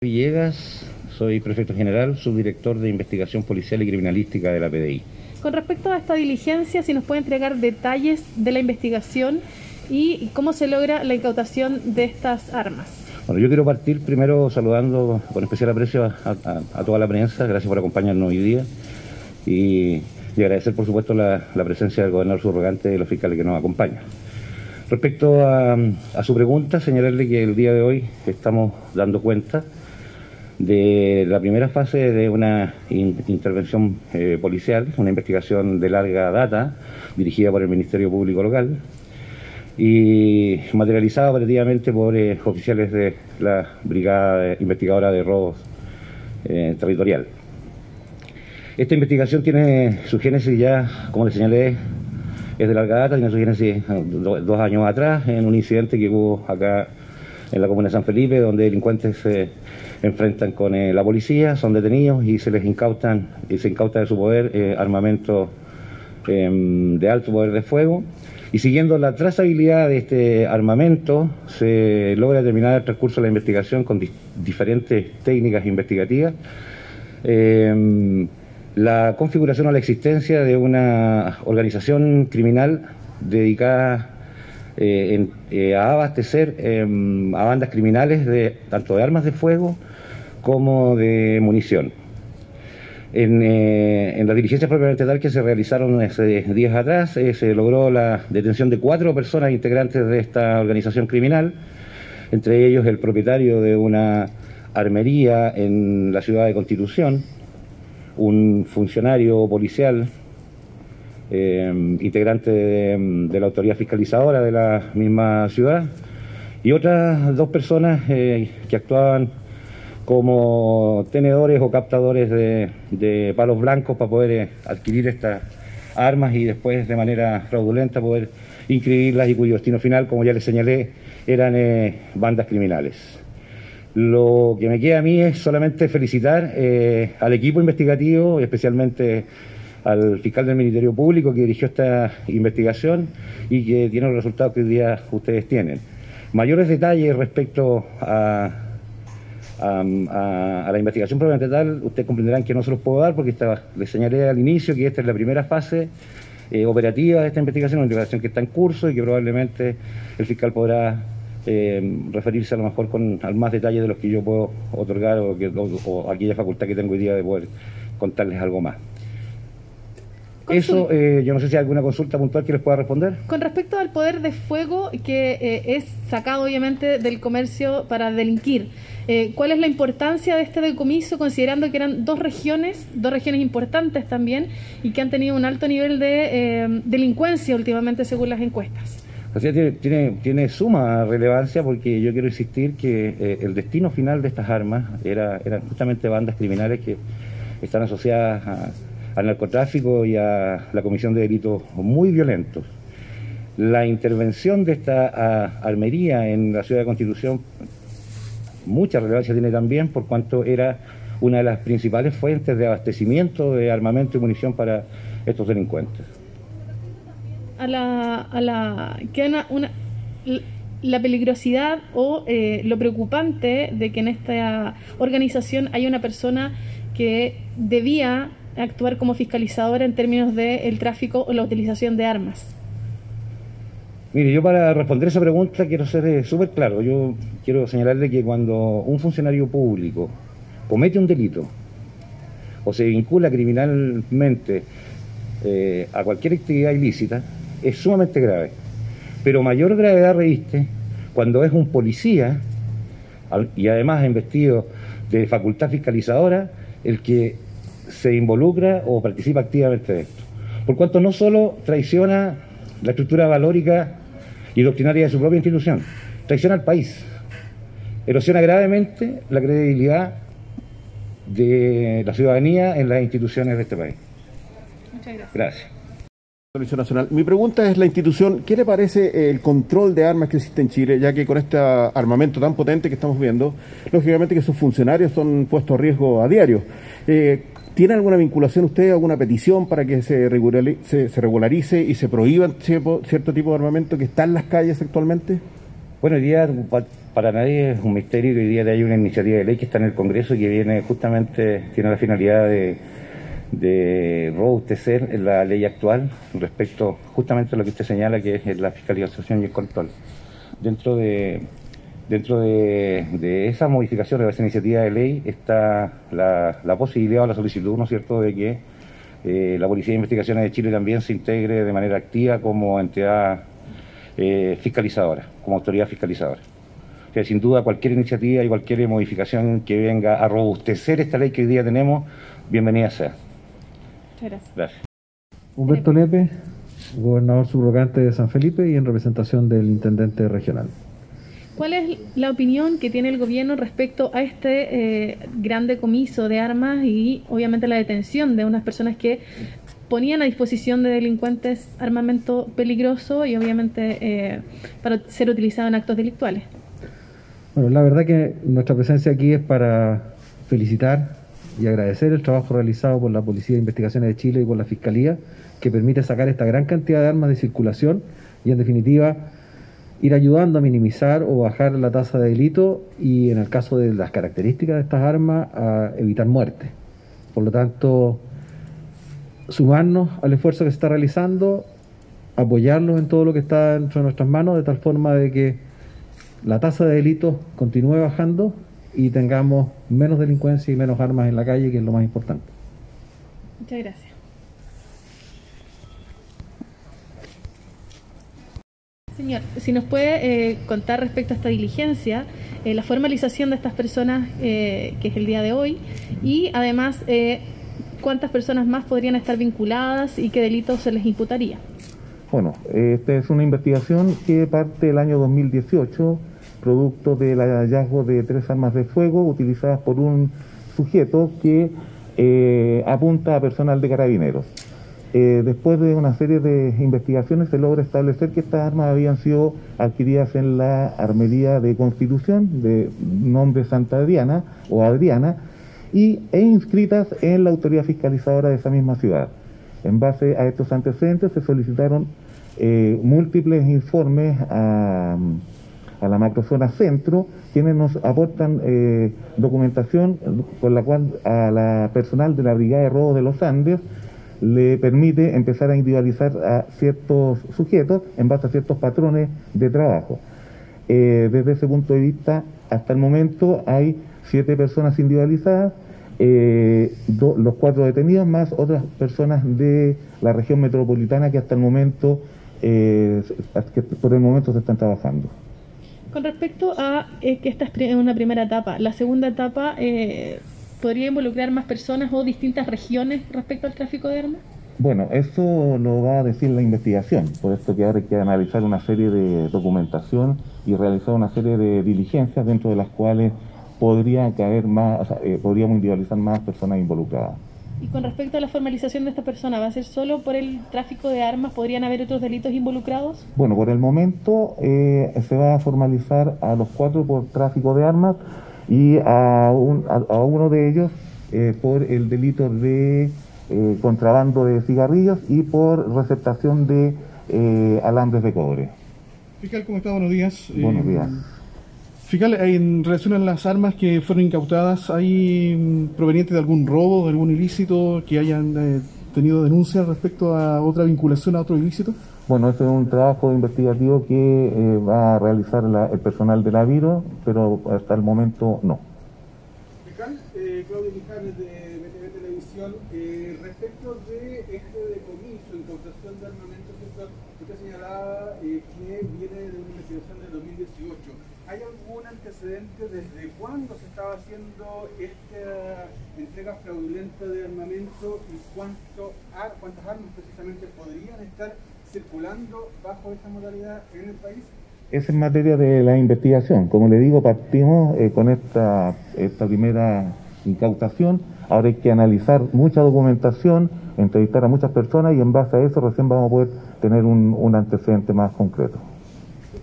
Villegas, soy prefecto general, subdirector de investigación policial y criminalística de la PDI. Con respecto a esta diligencia, si nos puede entregar detalles de la investigación y cómo se logra la incautación de estas armas. Bueno, yo quiero partir primero saludando con especial aprecio a, toda la prensa, gracias por acompañarnos hoy día y, agradecer por supuesto la, presencia del gobernador subrogante y los fiscales que nos acompañan. Respecto a, a su pregunta, señalarle que el día de hoy estamos dando cuenta de la primera fase de una intervención eh, policial, una investigación de larga data dirigida por el Ministerio Público Local y materializada operativamente por eh, oficiales de la Brigada Investigadora de Robos eh, Territorial. Esta investigación tiene su génesis ya, como le señalé, es de larga data, tiene su génesis dos años atrás en un incidente que hubo acá en la comuna de San Felipe, donde delincuentes se enfrentan con eh, la policía, son detenidos y se les incautan y se incauta de su poder eh, armamento em, de alto poder de fuego. Y siguiendo la trazabilidad de este armamento, se logra terminar el transcurso de la investigación con diferentes técnicas investigativas. Em, la configuración o la existencia de una organización criminal dedicada eh, eh, a abastecer em, a bandas criminales de tanto de armas de fuego como de munición. En, eh, en las diligencias propiamente tal que se realizaron hace días atrás, se logró la detención de cuatro personas integrantes de esta organización criminal, entre ellos el propietario de una armería en la ciudad de Constitución, un funcionario policial eh, integrante de, la autoridad fiscalizadora de la misma ciudad, y otras dos personas eh, que actuaban como tenedores o captadores de, palos blancos para poder eh, adquirir estas armas y después de manera fraudulenta poder inscribirlas y cuyo destino final, como ya les señalé, eran bandas criminales. Lo que me queda a mí es solamente felicitar al equipo investigativo, especialmente al fiscal del Ministerio Público que dirigió esta investigación y que tiene los resultados que hoy día ustedes tienen. Mayores detalles respecto a, la investigación propiamente tal, ustedes comprenderán que no se los puedo dar porque les señalé al inicio que esta es la primera fase eh, operativa de esta investigación, una investigación que está en curso y que probablemente el fiscal podrá eh, referirse a lo mejor con al más detalle de los que yo puedo otorgar o, que, o aquella facultad que tengo hoy día de poder contarles algo más. Eso, eh, yo no sé si hay alguna consulta puntual que les pueda responder. Con respecto al poder de fuego que eh, es sacado obviamente del comercio para delinquir, eh, ¿cuál es la importancia de este decomiso considerando que eran dos regiones, dos regiones importantes también y que han tenido un alto nivel de delincuencia últimamente según las encuestas? Así tiene, tiene, tiene, suma relevancia porque yo quiero insistir que el destino final de estas armas era, eran justamente bandas criminales que están asociadas a al narcotráfico y a la comisión de delitos muy violentos. La intervención de esta armería en la ciudad de Constitución, mucha relevancia tiene también por cuanto era una de las principales fuentes de abastecimiento de armamento y munición para estos delincuentes. A la, a la, una, la peligrosidad o eh, lo preocupante de que en esta organización hay una persona que debía actuar como fiscalizadora en términos del el tráfico o la utilización de armas? Mire, yo para responder esa pregunta quiero ser eh, súper claro. Yo quiero señalarle que cuando un funcionario público comete un delito o se vincula criminalmente eh, a cualquier actividad ilícita, es sumamente grave. Pero mayor gravedad reviste cuando es un policía y además investido de facultad fiscalizadora el que se involucra o participa activamente de esto. Por cuanto no solo traiciona la estructura valórica y doctrinaria de su propia institución, traiciona al país, erosiona gravemente la credibilidad de la ciudadanía en las instituciones de este país. Muchas gracias. Gracias. Nacional. Mi pregunta es la institución, ¿qué le parece el control de armas que existe en Chile, ya que con este armamento tan potente que estamos viendo, lógicamente que sus funcionarios son puestos a riesgo a diario? Eh, ¿Tiene alguna vinculación usted, alguna petición para que se regularice, y se prohíban cierto, tipo de armamento que está en las calles actualmente? Bueno, hoy día para nadie es un misterio que hoy día hay una iniciativa de ley que está en el Congreso y que viene justamente, tiene la finalidad de, de robustecer la ley actual respecto justamente a lo que usted señala que es la fiscalización y el control. Dentro de, dentro de, esa modificación, de esa iniciativa de ley, está la, posibilidad o la solicitud, ¿no es cierto?, de que eh, la Policía de Investigaciones de Chile también se integre de manera activa como entidad eh, fiscalizadora, como autoridad fiscalizadora que sin duda cualquier iniciativa y cualquier modificación que venga a robustecer esta ley que hoy día tenemos, bienvenida sea. Muchas gracias. Humberto Lepe, gobernador subrogante de San Felipe y en representación del intendente regional. ¿Cuál es la opinión que tiene el gobierno respecto a este eh, gran decomiso de armas y obviamente la detención de unas personas que ponían a disposición de delincuentes armamento peligroso y obviamente eh, para ser utilizado en actos delictuales? Bueno, la verdad que nuestra presencia aquí es para felicitar y agradecer el trabajo realizado por la Policía de Investigaciones de Chile y por la Fiscalía, que permite sacar esta gran cantidad de armas de circulación y, en definitiva, ir ayudando a minimizar o bajar la tasa de delito y, en el caso de las características de estas armas, a evitar muerte. Por lo tanto, sumarnos al esfuerzo que se está realizando, apoyarlos en todo lo que está dentro de nuestras manos, de tal forma de que la tasa de delitos continúe bajando y tengamos menos delincuencia y menos armas en la calle, que es lo más importante. Muchas gracias. Señor, si nos puede eh, contar respecto a esta diligencia, eh, la formalización de estas personas, eh, que es el día de hoy, y además cuántas personas más podrían estar vinculadas y qué delitos se les imputaría. Bueno, esta es una investigación que parte del año 2018 producto del hallazgo de tres armas de fuego utilizadas por un sujeto que eh, apunta a personal de carabineros. Eh, después de una serie de investigaciones se logra establecer que estas armas habían sido adquiridas en la armería de Constitución, de nombre Santa Adriana o Adriana, y, e inscritas en la autoridad fiscalizadora de esa misma ciudad. En base a estos antecedentes se solicitaron eh, múltiples informes a la macrozona centro, quienes nos aportan eh, documentación con la cual a la personal de la Brigada de Robo de los Andes le permite empezar a individualizar a ciertos sujetos en base a ciertos patrones de trabajo. Eh, desde ese punto de vista, hasta el momento hay siete personas individualizadas, eh, los cuatro detenidos más otras personas de la región metropolitana que hasta el momento, que por el momento se están trabajando. Con respecto a eh, que esta es una primera etapa, la segunda etapa eh, podría involucrar más personas o distintas regiones respecto al tráfico de armas. Bueno, eso lo va a decir la investigación, por esto que ahora hay que analizar una serie de documentación y realizar una serie de diligencias dentro de las cuales podría caer más, eh, podríamos individualizar más personas involucradas. Y con respecto a la formalización de esta persona, ¿va a ser solo por el tráfico de armas? ¿Podrían haber otros delitos involucrados? Bueno, por el momento eh, se va a formalizar a los cuatro por tráfico de armas y a, uno de ellos eh, por el delito de eh, contrabando de cigarrillos y por receptación de alambres de cobre. Fiscal, ¿cómo está? Buenos días. Buenos días. Fiscal, en relación a las armas que fueron incautadas, ¿hay mm, provenientes de algún robo, de algún ilícito que hayan eh, tenido denuncias respecto a otra vinculación a otro ilícito? Bueno, este es un trabajo investigativo que eh, va a realizar el personal de la Viro, pero hasta el momento no. Eh, Claudio Mijares de BTV Televisión, respecto de este decomiso, incautación de armamento, usted señalaba que viene de una investigación del 2018. ¿Hay algún antecedente desde cuándo se estaba haciendo esta entrega fraudulenta de armamento y cuánto, cuántas armas precisamente podrían estar circulando bajo esta modalidad en el país? Es en materia de la investigación. Como le digo, partimos eh, con esta, esta primera incautación. Ahora hay que analizar mucha documentación, entrevistar a muchas personas y en base a eso recién vamos a poder tener un, un antecedente más concreto.